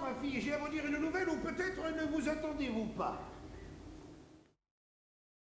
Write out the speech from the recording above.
Ma fille, j'ai à vous dire une nouvelle ou peut-être ne vous attendez-vous pas